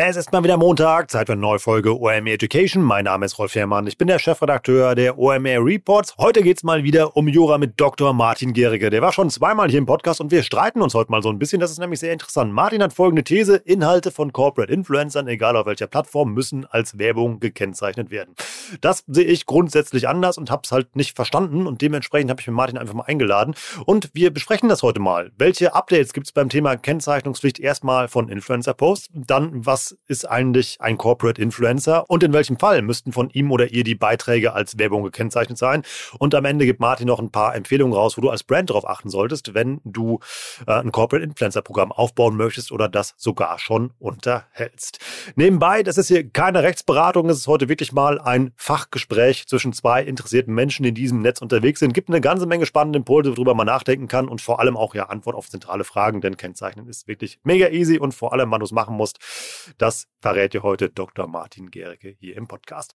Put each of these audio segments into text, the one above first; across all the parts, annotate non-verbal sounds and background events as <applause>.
Es ist mal wieder Montag, Zeit für eine neue Folge OMR Education. Mein Name ist Rolf Herrmann, ich bin der Chefredakteur der OMR Reports. Heute geht es mal wieder um Jura mit Dr. Martin Gericke. Der war schon zweimal hier im Podcast und wir streiten uns heute mal so ein bisschen. Das ist nämlich sehr interessant. Martin hat folgende These. Inhalte von Corporate Influencern, egal auf welcher Plattform, müssen als Werbung gekennzeichnet werden. Das sehe ich grundsätzlich anders und habe es halt nicht verstanden und dementsprechend habe ich mir Martin einfach mal eingeladen. Und wir besprechen das heute mal. Welche Updates gibt es beim Thema Kennzeichnungspflicht erstmal von Influencer-Posts, dann was ist eigentlich ein Corporate Influencer und in welchem Fall müssten von ihm oder ihr die Beiträge als Werbung gekennzeichnet sein. Und am Ende gibt Martin noch ein paar Empfehlungen raus, wo du als Brand darauf achten solltest, wenn du äh, ein Corporate Influencer Programm aufbauen möchtest oder das sogar schon unterhältst. Nebenbei, das ist hier keine Rechtsberatung, es ist heute wirklich mal ein Fachgespräch zwischen zwei interessierten Menschen, die in diesem Netz unterwegs sind. Gibt eine ganze Menge spannende Impulse, worüber man nachdenken kann und vor allem auch ja Antwort auf zentrale Fragen, denn Kennzeichnen ist wirklich mega easy und vor allem, wann du es machen musst. Das verrät dir heute Dr. Martin Gericke hier im Podcast.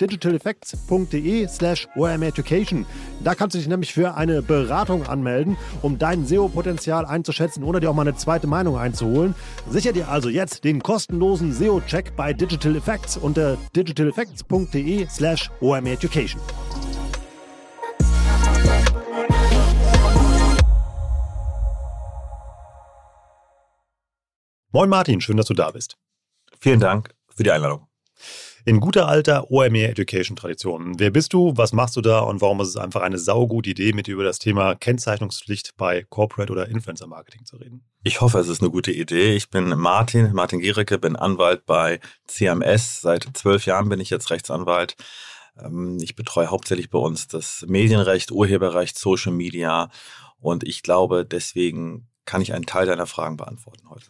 digitaleffects.de slash omeducation. Da kannst du dich nämlich für eine Beratung anmelden, um dein SEO-Potenzial einzuschätzen oder dir auch mal eine zweite Meinung einzuholen. Sicher dir also jetzt den kostenlosen SEO-Check bei Digital Effects unter digitaleffects.de slash omeducation. Moin Martin, schön, dass du da bist. Vielen Dank für die Einladung in guter alter OMR Education Tradition. Wer bist du? Was machst du da? Und warum ist es einfach eine saugute Idee, mit dir über das Thema Kennzeichnungspflicht bei Corporate oder Influencer Marketing zu reden? Ich hoffe, es ist eine gute Idee. Ich bin Martin, Martin Giericke, bin Anwalt bei CMS. Seit zwölf Jahren bin ich jetzt Rechtsanwalt. Ähm, ich betreue hauptsächlich bei uns das Medienrecht, Urheberrecht, Social Media. Und ich glaube, deswegen kann ich einen Teil deiner Fragen beantworten heute.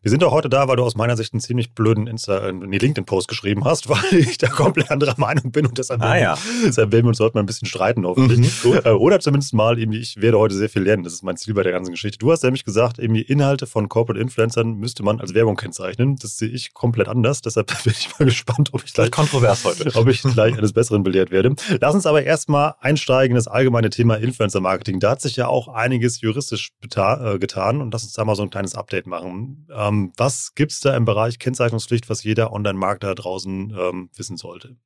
Wir sind auch heute da, weil du aus meiner Sicht einen ziemlich blöden Insta äh, nee, LinkedIn-Post geschrieben hast, <laughs> weil ich da komplett anderer <laughs> Meinung bin und deshalb, ah, ja. deshalb werden wir uns heute mal ein bisschen streiten, hoffentlich. Mhm. Äh, oder zumindest mal, irgendwie, ich werde heute sehr viel lernen. Das ist mein Ziel bei der ganzen Geschichte. Du hast nämlich gesagt, irgendwie Inhalte von Corporate Influencern müsste man als Werbung kennzeichnen. Das sehe ich komplett anders. Deshalb <laughs> bin ich mal gespannt, ob ich gleich, kontrovers heute. ob ich gleich eines Besseren belehrt werde. Lass uns aber erstmal einsteigen in das allgemeine Thema Influencer-Marketing. Da hat sich ja auch einiges juristisch äh, getan und das uns da mal so ein kleines Update machen. Ähm, was gibt es da im Bereich Kennzeichnungspflicht, was jeder Online-Marketer draußen ähm, wissen sollte?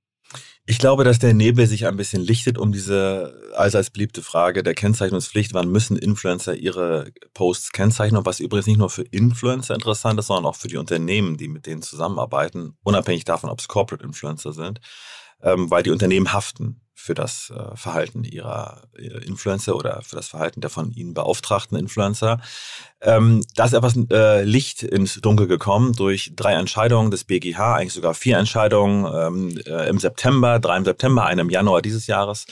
Ich glaube, dass der Nebel sich ein bisschen lichtet um diese allseits beliebte Frage der Kennzeichnungspflicht. Wann müssen Influencer ihre Posts kennzeichnen? Was übrigens nicht nur für Influencer interessant ist, sondern auch für die Unternehmen, die mit denen zusammenarbeiten, unabhängig davon, ob es Corporate Influencer sind, ähm, weil die Unternehmen haften für das äh, Verhalten ihrer Influencer oder für das Verhalten der von ihnen beauftragten Influencer. Ähm, da ist etwas äh, Licht ins Dunkel gekommen durch drei Entscheidungen des BGH, eigentlich sogar vier Entscheidungen ähm, äh, im September, drei im September, eine im Januar dieses Jahres.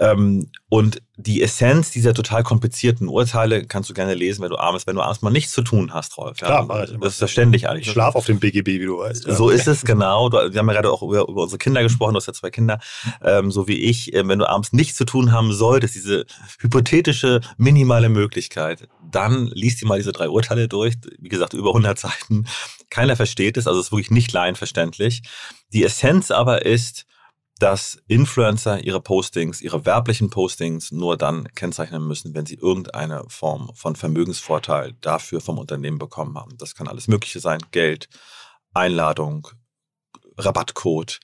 Ähm, und die Essenz dieser total komplizierischen Urteile kannst du gerne lesen, wenn du abends, wenn du abends mal nichts zu tun hast, Rolf. Klar, ja, das ist verständlich eigentlich. Ich schlaf auf dem BGB, wie du weißt. Ja. So ist es, genau. wir haben ja gerade auch über, über, unsere Kinder gesprochen, du hast ja zwei Kinder, ähm, so wie ich. Äh, wenn du abends nichts zu tun haben solltest, diese hypothetische, minimale Möglichkeit, dann liest dir mal diese drei Urteile durch. Wie gesagt, über 100 Seiten. Keiner versteht es, also es ist wirklich nicht laienverständlich. Die Essenz aber ist, dass Influencer ihre Postings, ihre werblichen Postings nur dann kennzeichnen müssen, wenn sie irgendeine Form von Vermögensvorteil dafür vom Unternehmen bekommen haben. Das kann alles Mögliche sein, Geld, Einladung, Rabattcode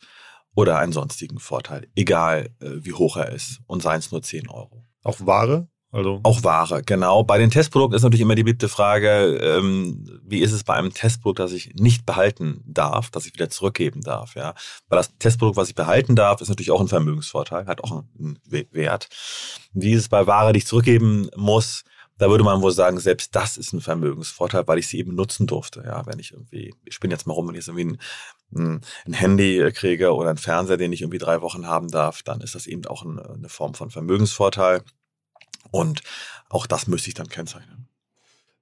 oder einen sonstigen Vorteil, egal äh, wie hoch er ist und seien es nur 10 Euro. Auch Ware? Also auch Ware, genau. Bei den Testprodukten ist natürlich immer die beliebte Frage, ähm, wie ist es bei einem Testprodukt, das ich nicht behalten darf, das ich wieder zurückgeben darf, ja. Weil das Testprodukt, was ich behalten darf, ist natürlich auch ein Vermögensvorteil, hat auch einen Wert. Wie ist es bei Ware, die ich zurückgeben muss, da würde man wohl sagen, selbst das ist ein Vermögensvorteil, weil ich sie eben nutzen durfte. Ja, wenn ich irgendwie, ich spinne jetzt mal rum, wenn ich irgendwie ein, ein, Handy kriege oder einen Fernseher, den ich irgendwie drei Wochen haben darf, dann ist das eben auch eine Form von Vermögensvorteil. Und auch das müsste ich dann kennzeichnen.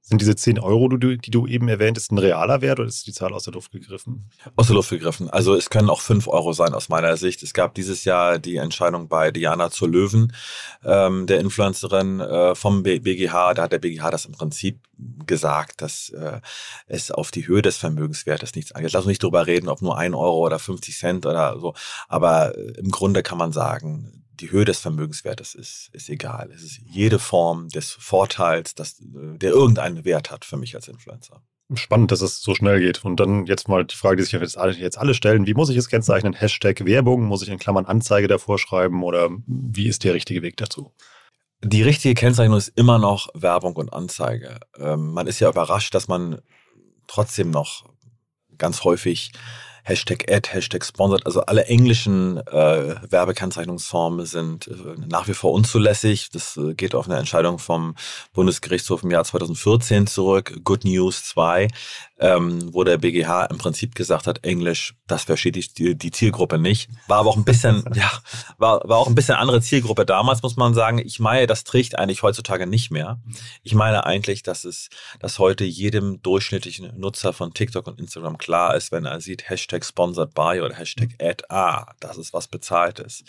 Sind diese 10 Euro, die du, eben erwähnt hast, ein realer Wert oder ist die Zahl aus der Luft gegriffen? Aus der Luft gegriffen. Also es können auch 5 Euro sein aus meiner Sicht. Es gab dieses Jahr die Entscheidung bei Diana zur Löwen, ähm, der Influencerin äh, vom BGH. Da hat der BGH das im Prinzip gesagt, dass äh, es auf die Höhe des Vermögenswertes nichts angeht. Lass uns nicht drüber reden, ob nur 1 Euro oder 50 Cent oder so. Aber äh, im Grunde kann man sagen, die Höhe des Vermögenswertes ist, ist egal. Es ist jede Form des Vorteils, das, äh, der irgendeinen Wert hat für mich als Influencer. Spannend, dass es so schnell geht. Und dann jetzt mal die Frage, die sich jetzt alle, jetzt alle stellen. Wie muss ich es kennzeichnen? Hashtag Werbung? Muss ich in Klammern Anzeige davor schreiben? Oder wie ist der richtige Weg dazu? Die richtige Kennzeichnung ist immer noch Werbung und Anzeige. Ähm, man ist ja überrascht, dass man trotzdem noch ganz häufig Hashtag Ad, Hashtag Sponsored, also alle englischen äh, Werbekennzeichnungsformen sind äh, nach wie vor unzulässig. Das äh, geht auf eine Entscheidung vom Bundesgerichtshof im Jahr 2014 zurück. Good News 2 ähm, wo der BGH im Prinzip gesagt hat, Englisch, das versteht die, die Zielgruppe nicht. War aber auch ein bisschen, <laughs> ja, war, war auch ein bisschen andere Zielgruppe damals, muss man sagen. Ich meine, das trägt eigentlich heutzutage nicht mehr. Ich meine eigentlich, dass es, dass heute jedem durchschnittlichen Nutzer von TikTok und Instagram klar ist, wenn er sieht, Hashtag sponsored by oder Hashtag ad, ah, das ist was bezahltes.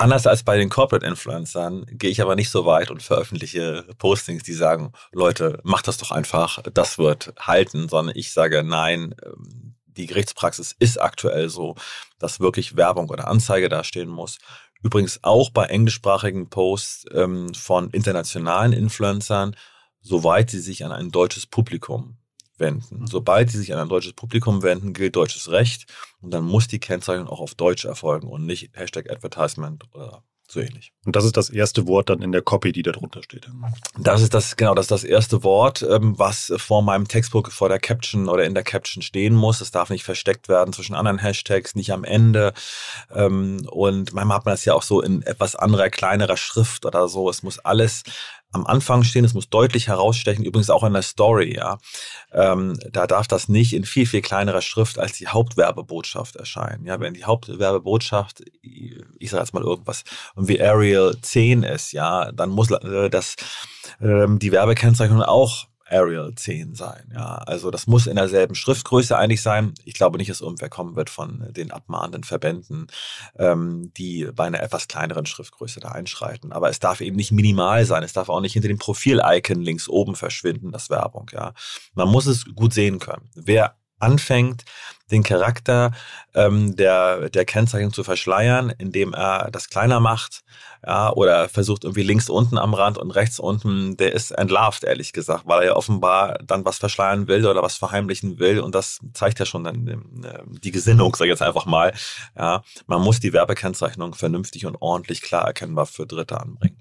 Anders als bei den Corporate Influencern gehe ich aber nicht so weit und veröffentliche Postings, die sagen, Leute, macht das doch einfach, das wird halten, sondern ich sage, nein, ähm, die Gerichtspraxis ist aktuell so, dass wirklich Werbung oder Anzeige dastehen muss. Übrigens auch bei englischsprachigen Posts ähm, von internationalen Influencern, soweit sie sich an ein deutsches Publikum wenden. Mhm. Sobald sie sich an ein deutsches Publikum wenden, gilt deutsches Recht und dann muss die Kennzeichnung auch auf Deutsch erfolgen und nicht Hashtag Advertisement oder so ähnlich. Und das ist das erste Wort dann in der Copy, die da drunter steht. Das ist das, genau, das ist das erste Wort, ähm, was vor meinem Textbook vor der Caption oder in der Caption stehen muss. Es darf nicht versteckt werden zwischen anderen Hashtags, nicht am Ende. Ähm, und manchmal hat man das ja auch so in etwas anderer, kleinerer Schrift oder so. Es muss alles am Anfang stehen, es muss deutlich herausstechen, übrigens auch in der Story, ja. Ähm, da darf das nicht in viel, viel kleinerer Schrift als die Hauptwerbebotschaft erscheinen. Ja, wenn die Hauptwerbebotschaft, ich sage jetzt mal irgendwas, wie Arial 10 ist, ja, dann muss äh, das ähm, die Werbekennzeichnung auch Arial 10 sein. Ja, also das muss in derselben Schriftgröße eigentlich sein. Ich glaube nicht, dass irgendwer kommen wird von den abmahnenden Verbänden, ähm, die bei einer etwas kleineren Schriftgröße da einschreiten. Aber es darf eben nicht minimal sein. Es darf auch nicht hinter dem Profil-Icon links oben verschwinden, das Werbung. Ja, man muss es gut sehen können. Wer anfängt, den Charakter ähm, der, der Kennzeichnung zu verschleiern, indem er das kleiner macht, ja, oder versucht irgendwie links unten am Rand und rechts unten, der ist entlarvt, ehrlich gesagt, weil er ja offenbar dann was verschleiern will oder was verheimlichen will und das zeigt ja schon dann äh, die Gesinnung, sag ich jetzt einfach mal. Ja, man muss die Werbekennzeichnung vernünftig und ordentlich klar erkennbar für Dritte anbringen.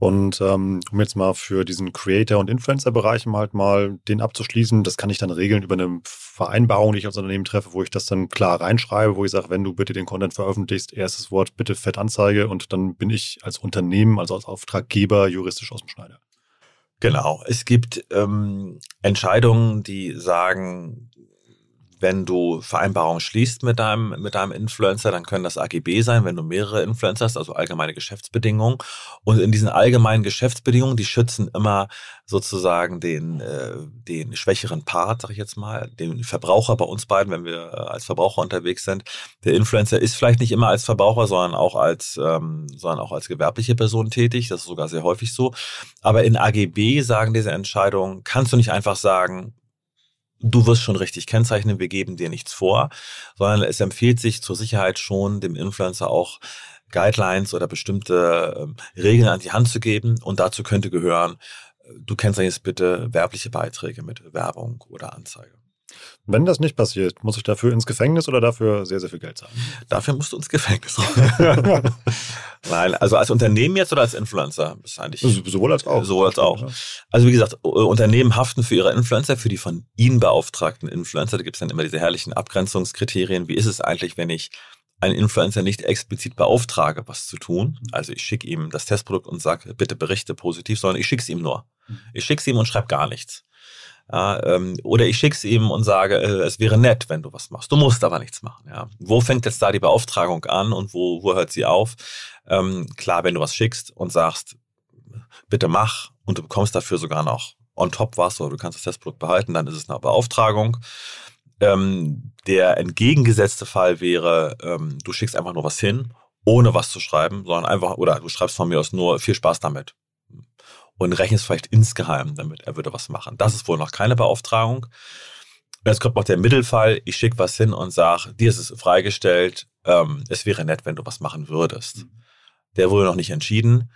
Und ähm, um jetzt mal für diesen Creator- und Influencer-Bereich halt mal den abzuschließen, das kann ich dann regeln über eine Vereinbarung, die ich als Unternehmen treffe, wo ich das dann klar reinschreibe, wo ich sage, wenn du bitte den Content veröffentlichst, erstes Wort bitte Fettanzeige und dann bin ich als Unternehmen, also als Auftraggeber juristisch aus dem Schneider. Genau. Es gibt ähm, Entscheidungen, die sagen, wenn du Vereinbarungen schließt mit deinem, mit deinem Influencer, dann können das AGB sein, wenn du mehrere Influencer hast, also allgemeine Geschäftsbedingungen. Und in diesen allgemeinen Geschäftsbedingungen, die schützen immer sozusagen den, äh, den schwächeren Part, sag ich jetzt mal, den Verbraucher bei uns beiden, wenn wir äh, als Verbraucher unterwegs sind. Der Influencer ist vielleicht nicht immer als Verbraucher, sondern auch als, ähm, sondern auch als gewerbliche Person tätig. Das ist sogar sehr häufig so. Aber in AGB sagen diese Entscheidungen, kannst du nicht einfach sagen, du wirst schon richtig kennzeichnen, wir geben dir nichts vor, sondern es empfiehlt sich zur Sicherheit schon, dem Influencer auch Guidelines oder bestimmte äh, Regeln an die Hand zu geben. Und dazu könnte gehören, äh, du jetzt bitte werbliche Beiträge mit Werbung oder Anzeige. Wenn das nicht passiert, muss ich dafür ins Gefängnis oder dafür sehr, sehr viel Geld zahlen? Dafür musst du ins Gefängnis. <laughs> Nein, also als Unternehmen jetzt oder als Influencer? ist eigentlich sowohl als auch. Sowohl als auch. Also wie gesagt, Unternehmen haften für ihre Influencer, für die von ihnen beauftragten Influencer. Da gibt es dann immer diese herrlichen Abgrenzungskriterien. Wie ist es eigentlich, wenn ich einen Influencer nicht explizit beauftrage, was zu tun. Also ich schicke ihm das Testprodukt und sage, bitte berichte positiv, sondern ich schicke es ihm nur. Mhm. Ich schicke es ihm und schreibe gar nichts. Ja, ähm, oder ich schicke es ihm und sage, äh, es wäre nett, wenn du was machst. Du musst aber nichts machen. Ja. Wo fängt jetzt da die Beauftragung an und wo, wo hört sie auf? Ähm, klar, wenn du was schickst und sagst, bitte mach und du bekommst dafür sogar noch on top was oder du kannst das Testprodukt behalten, dann ist es eine Beauftragung. Ähm, der entgegengesetzte Fall wäre, ähm, du schickst einfach nur was hin, ohne was zu schreiben, sondern einfach, oder du schreibst von mir aus nur viel Spaß damit und rechnest vielleicht insgeheim damit, er würde was machen. Das ist wohl noch keine Beauftragung. Jetzt kommt noch der Mittelfall, ich schicke was hin und sage, dir ist es freigestellt, ähm, es wäre nett, wenn du was machen würdest. Mhm. Der wurde noch nicht entschieden.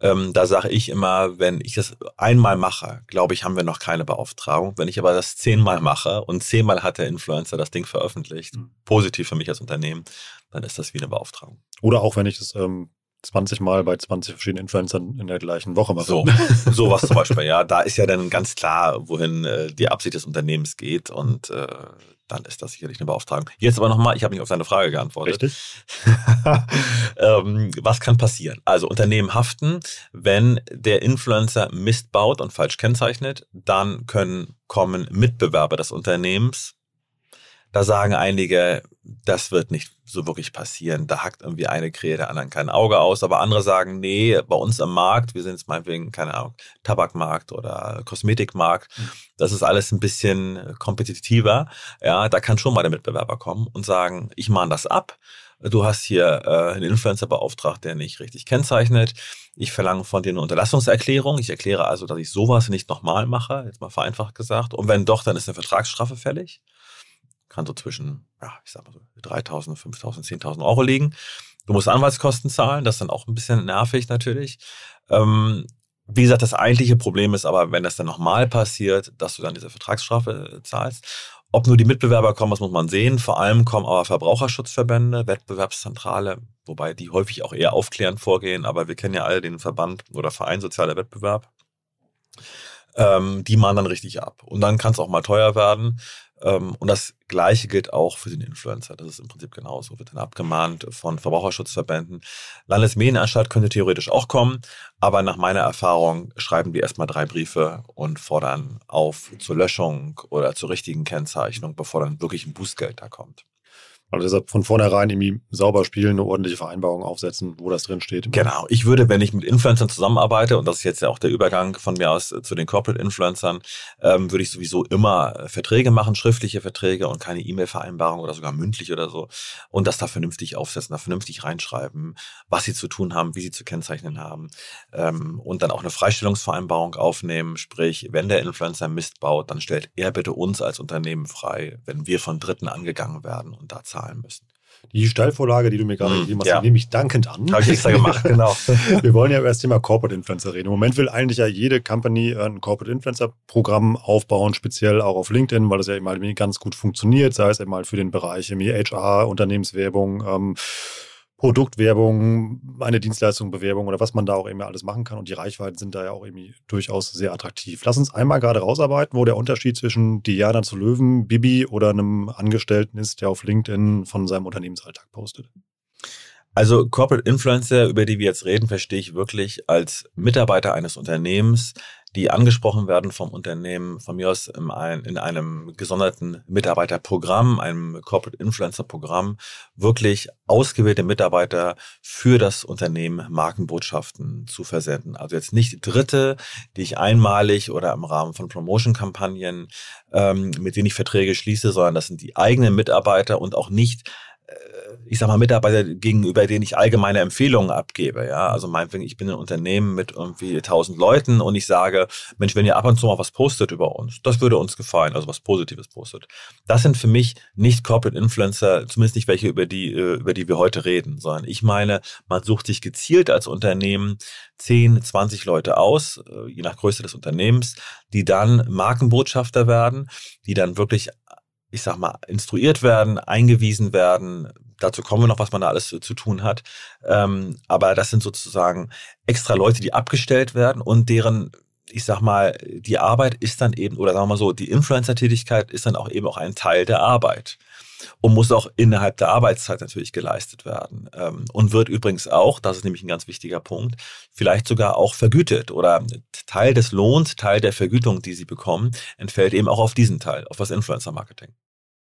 Ähm, da sage ich immer, wenn ich das einmal mache, glaube ich, haben wir noch keine Beauftragung. Wenn ich aber das zehnmal mache und zehnmal hat der Influencer das Ding veröffentlicht, mhm. positiv für mich als Unternehmen, dann ist das wie eine Beauftragung. Oder auch wenn ich das ähm, 20 Mal bei 20 verschiedenen Influencern in der gleichen Woche mache. So, <laughs> sowas zum Beispiel, ja. Da ist ja dann ganz klar, wohin äh, die Absicht des Unternehmens geht und äh, dann ist das sicherlich eine Beauftragung. Jetzt aber nochmal, ich habe nicht auf deine Frage geantwortet. Richtig. <laughs> ähm, was kann passieren? Also Unternehmen haften, wenn der Influencer Mist baut und falsch kennzeichnet, dann können kommen Mitbewerber des Unternehmens da sagen einige, das wird nicht so wirklich passieren. Da hackt irgendwie eine Krähe der anderen kein Auge aus. Aber andere sagen, nee, bei uns am Markt, wir sind jetzt meinetwegen, keine Ahnung, Tabakmarkt oder Kosmetikmarkt, das ist alles ein bisschen kompetitiver. Ja, da kann schon mal der Mitbewerber kommen und sagen, ich mahne das ab. Du hast hier äh, einen Influencer beauftragt, der nicht richtig kennzeichnet. Ich verlange von dir eine Unterlassungserklärung. Ich erkläre also, dass ich sowas nicht nochmal mache, jetzt mal vereinfacht gesagt. Und wenn doch, dann ist eine Vertragsstrafe fällig kann so zwischen, ja, ich sag mal so 3.000, 5.000, 10.000 Euro liegen. Du musst Anwaltskosten zahlen, das ist dann auch ein bisschen nervig natürlich. Ähm, wie gesagt, das eigentliche Problem ist aber, wenn das dann nochmal passiert, dass du dann diese Vertragsstrafe äh, zahlst. Ob nur die Mitbewerber kommen, das muss man sehen. Vor allem kommen aber Verbraucherschutzverbände, Wettbewerbszentrale, wobei die häufig auch eher aufklärend vorgehen, aber wir kennen ja alle den Verband oder Verein Sozialer Wettbewerb. Ähm, die mahnen dann richtig ab. Und dann kann es auch mal teuer werden. Ähm, und das Gleiche gilt auch für den Influencer. Das ist im Prinzip genauso. Wird dann abgemahnt von Verbraucherschutzverbänden. Landesmedienanstalt könnte theoretisch auch kommen, aber nach meiner Erfahrung schreiben die erstmal drei Briefe und fordern auf zur Löschung oder zur richtigen Kennzeichnung, bevor dann wirklich ein Bußgeld da kommt. Also deshalb von vornherein irgendwie sauber spielen, eine ordentliche Vereinbarung aufsetzen, wo das drin steht. Genau. Ich würde, wenn ich mit Influencern zusammenarbeite, und das ist jetzt ja auch der Übergang von mir aus zu den Corporate Influencern, ähm, würde ich sowieso immer Verträge machen, schriftliche Verträge und keine E-Mail-Vereinbarung oder sogar mündlich oder so. Und das da vernünftig aufsetzen, da vernünftig reinschreiben, was sie zu tun haben, wie sie zu kennzeichnen haben. Ähm, und dann auch eine Freistellungsvereinbarung aufnehmen. Sprich, wenn der Influencer Mist baut, dann stellt er bitte uns als Unternehmen frei, wenn wir von Dritten angegangen werden und da zahlen müssen. Die Steilvorlage, die du mir gerade mm, gegeben hast, ja. nehme ich dankend an. Habe ich extra gemacht, <laughs> genau. Wir wollen ja über das Thema Corporate Influencer reden. Im Moment will eigentlich ja jede Company ein Corporate Influencer Programm aufbauen, speziell auch auf LinkedIn, weil das ja eben halt ganz gut funktioniert, sei es eben halt für den Bereich HR, Unternehmenswerbung, ähm, Produktwerbung, eine Dienstleistungsbewerbung oder was man da auch eben alles machen kann. Und die Reichweiten sind da ja auch irgendwie durchaus sehr attraktiv. Lass uns einmal gerade rausarbeiten, wo der Unterschied zwischen Diana zu Löwen, Bibi oder einem Angestellten ist, der auf LinkedIn von seinem Unternehmensalltag postet. Also Corporate Influencer, über die wir jetzt reden, verstehe ich wirklich als Mitarbeiter eines Unternehmens, die angesprochen werden vom Unternehmen, von mir aus in, einem gesonderten Mitarbeiterprogramm, einem Corporate Influencer Programm, wirklich ausgewählte Mitarbeiter für das Unternehmen Markenbotschaften zu versenden. Also jetzt nicht Dritte, die ich einmalig oder im Rahmen von Promotion-Kampagnen, ähm, mit denen ich Verträge schließe, sondern das sind die eigenen Mitarbeiter und auch nicht ich sag mal, Mitarbeiter gegenüber denen ich allgemeine Empfehlungen abgebe. Ja, also meinetwegen, ich bin ein Unternehmen mit irgendwie 1000 Leuten und ich sage, Mensch, wenn ihr ab und zu mal was postet über uns, das würde uns gefallen, also was Positives postet. Das sind für mich nicht Corporate Influencer, zumindest nicht welche, über die, äh, über die wir heute reden, sondern ich meine, man sucht sich gezielt als Unternehmen 10, 20 Leute aus, äh, je nach Größe des Unternehmens, die dann Markenbotschafter werden, die dann wirklich ich sag mal, instruiert werden, eingewiesen werden. Dazu kommen wir noch, was man da alles zu, zu tun hat. Ähm, aber das sind sozusagen extra Leute, die abgestellt werden und deren, ich sag mal, die Arbeit ist dann eben, oder sagen wir mal so, die Influencer-Tätigkeit ist dann auch eben auch ein Teil der Arbeit und muss auch innerhalb der Arbeitszeit natürlich geleistet werden. Ähm, und wird übrigens auch, das ist nämlich ein ganz wichtiger Punkt, vielleicht sogar auch vergütet oder Teil des Lohns, Teil der Vergütung, die sie bekommen, entfällt eben auch auf diesen Teil, auf das Influencer-Marketing.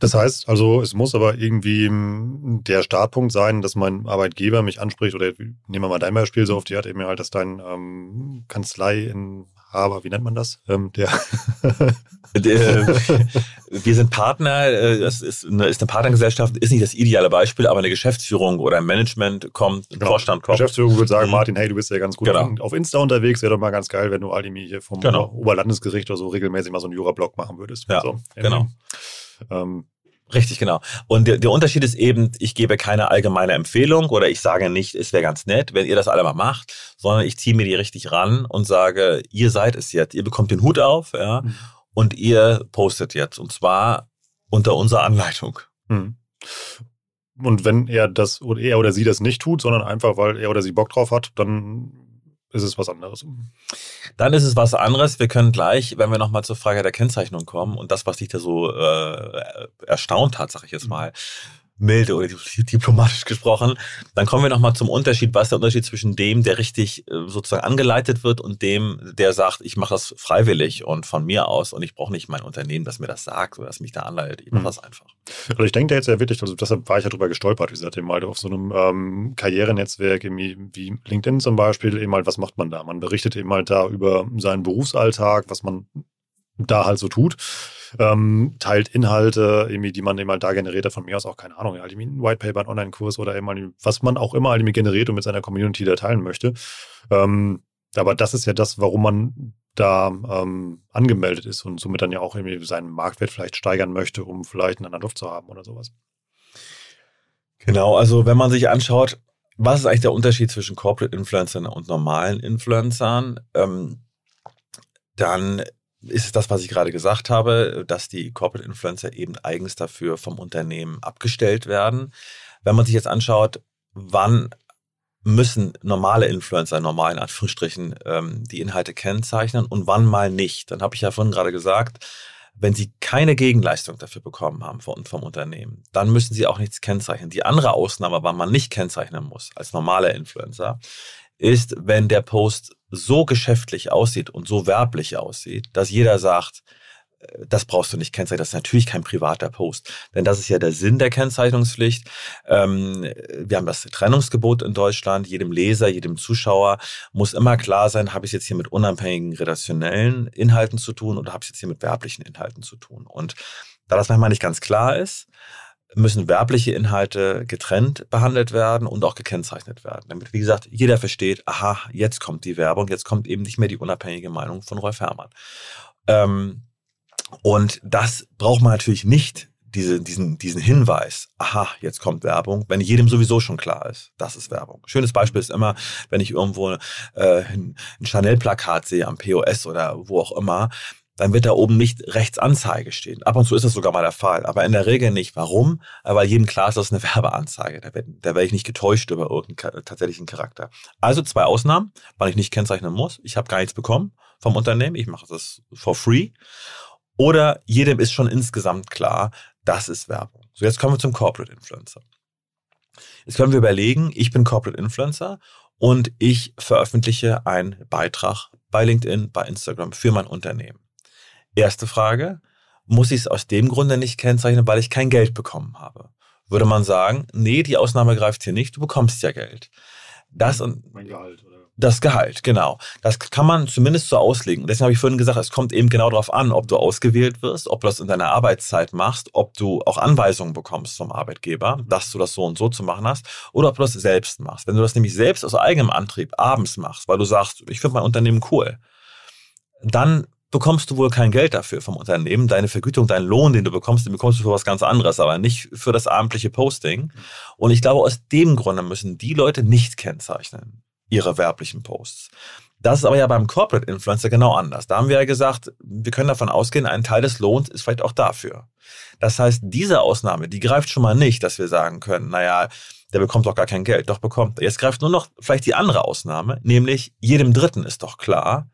Das heißt also, es muss aber irgendwie der Startpunkt sein, dass mein Arbeitgeber mich anspricht, oder nehmen wir mal dein Beispiel so auf die Art eben halt, dass dein ähm, Kanzleiinhaber, wie nennt man das? Ähm, der, <laughs> der wir sind Partner, äh, das ist eine, ist eine Partnergesellschaft, ist nicht das ideale Beispiel, aber eine Geschäftsführung oder ein Management kommt, ein genau. Vorstand kommt. Geschäftsführung würde sagen, mhm. Martin, hey, du bist ja ganz gut genau. auf Insta unterwegs, wäre doch mal ganz geil, wenn du Aldimi hier vom genau. Oberlandesgericht oder so regelmäßig mal so einen Jura-Blog machen würdest. Ja, so, genau. Ähm, Richtig, genau. Und der, der Unterschied ist eben, ich gebe keine allgemeine Empfehlung oder ich sage nicht, es wäre ganz nett, wenn ihr das alle mal macht, sondern ich ziehe mir die richtig ran und sage, ihr seid es jetzt, ihr bekommt den Hut auf, ja, mhm. und ihr postet jetzt. Und zwar unter unserer Anleitung. Mhm. Und wenn er das oder er oder sie das nicht tut, sondern einfach, weil er oder sie Bock drauf hat, dann ist es was anderes. Dann ist es was anderes. Wir können gleich, wenn wir nochmal zur Frage der Kennzeichnung kommen und das, was dich da so äh, erstaunt hat, sag ich jetzt mhm. mal, milde oder diplomatisch gesprochen. Dann kommen wir nochmal zum Unterschied. Was ist der Unterschied zwischen dem, der richtig äh, sozusagen angeleitet wird und dem, der sagt, ich mache das freiwillig und von mir aus und ich brauche nicht mein Unternehmen, das mir das sagt oder das mich da anleitet. Ich mache mhm. das einfach. Also ich denke da jetzt ja wirklich, also deshalb war ich ja drüber gestolpert, wie gesagt, eben halt auf so einem ähm, Karrierenetzwerk wie LinkedIn zum Beispiel, eben halt, was macht man da? Man berichtet eben halt da über seinen Berufsalltag, was man da halt so tut ähm, teilt Inhalte, irgendwie, die man eben halt da generiert hat, von mir aus auch, keine Ahnung, halt ein White Paper, ein Online-Kurs oder eben halt, was man auch immer halt generiert und mit seiner Community da teilen möchte. Ähm, aber das ist ja das, warum man da ähm, angemeldet ist und somit dann ja auch irgendwie seinen Marktwert vielleicht steigern möchte, um vielleicht einen anderen Luft zu haben oder sowas. Genau, also wenn man sich anschaut, was ist eigentlich der Unterschied zwischen Corporate Influencern und normalen Influencern, ähm, dann ist es das, was ich gerade gesagt habe, dass die Corporate Influencer eben eigens dafür vom Unternehmen abgestellt werden. Wenn man sich jetzt anschaut, wann müssen normale Influencer, in Anführungsstrichen, ähm, die Inhalte kennzeichnen und wann mal nicht, dann habe ich ja vorhin gerade gesagt, wenn sie keine Gegenleistung dafür bekommen haben vom, vom Unternehmen, dann müssen sie auch nichts kennzeichnen. Die andere Ausnahme, wann man nicht kennzeichnen muss als normaler Influencer, ist, wenn der Post so geschäftlich aussieht und so werblich aussieht, dass jeder sagt, äh, das brauchst du nicht kennzeichnen. Das ist natürlich kein privater Post. Denn das ist ja der Sinn der Kennzeichnungspflicht. Ähm, wir haben das Trennungsgebot in Deutschland. Jedem Leser, jedem Zuschauer muss immer klar sein, habe ich es jetzt hier mit unabhängigen redaktionellen Inhalten zu tun oder habe ich es jetzt hier mit werblichen Inhalten zu tun? Und da das manchmal nicht ganz klar ist, müssen werbliche Inhalte getrennt behandelt werden und auch gekennzeichnet werden. Damit, wie gesagt, jeder versteht, aha, jetzt kommt die Werbung, jetzt kommt eben nicht mehr die unabhängige Meinung von Rolf Herrmann. Ähm, und das braucht man natürlich nicht diese, diesen, diesen Hinweis, aha, jetzt kommt Werbung, wenn jedem sowieso schon klar ist, das ist Werbung. Schönes Beispiel ist immer, wenn ich irgendwo äh, ein Chanel-Plakat sehe am POS oder wo auch immer, dann wird da oben nicht rechts Anzeige stehen. Ab und zu ist das sogar mal der Fall, aber in der Regel nicht. Warum? Weil jedem klar ist, das ist eine <laughs> Werbeanzeige. Da, werde ich nicht getäuscht über irgendeinen tatsächlichen Charakter. Also zwei Ausnahmen, wann ich nicht kennzeichnen muss. Ich habe gar nichts bekommen vom Unternehmen. Ich mache das for free. Oder jedem ist schon insgesamt klar, das ist Werbung. So, jetzt kommen wir zum Corporate Influencer. Jetzt können wir überlegen, ich bin Corporate Influencer und ich veröffentliche einen Beitrag bei LinkedIn, bei Instagram für mein Unternehmen. Erste Frage, muss ich es aus dem Grunde nicht kennzeichnen, weil ich kein Geld bekommen habe? Würde man sagen, nee, die Ausnahme greift hier nicht, du bekommst ja Geld. Das und mein Gehalt, oder? Das Gehalt, genau. Das kann man zumindest so auslegen. Deswegen habe ich vorhin gesagt, es kommt eben genau darauf an, ob du ausgewählt wirst, ob du das in deiner Arbeitszeit machst, ob du auch Anweisungen bekommst vom Arbeitgeber, dass du das so und so zu machen hast, oder ob du das selbst machst. Wenn du das nämlich selbst aus eigenem Antrieb abends machst, weil du sagst, ich finde mein Unternehmen cool, dann bekommst du wohl kein Geld dafür vom Unternehmen. Deine Vergütung, deinen Lohn, den du bekommst, den bekommst du für was ganz anderes, aber nicht für das abendliche Posting. Und ich glaube, aus dem Grunde müssen die Leute nicht kennzeichnen, ihre werblichen Posts. Das ist aber ja beim Corporate Influencer genau anders. Da haben wir ja gesagt, wir können davon ausgehen, ein Teil des Lohns ist vielleicht auch dafür. Das heißt, diese Ausnahme, die greift schon mal nicht, dass wir sagen können, naja, der bekommt doch gar kein Geld. Doch bekommt er. Jetzt greift nur noch vielleicht die andere Ausnahme, nämlich jedem Dritten ist doch klar,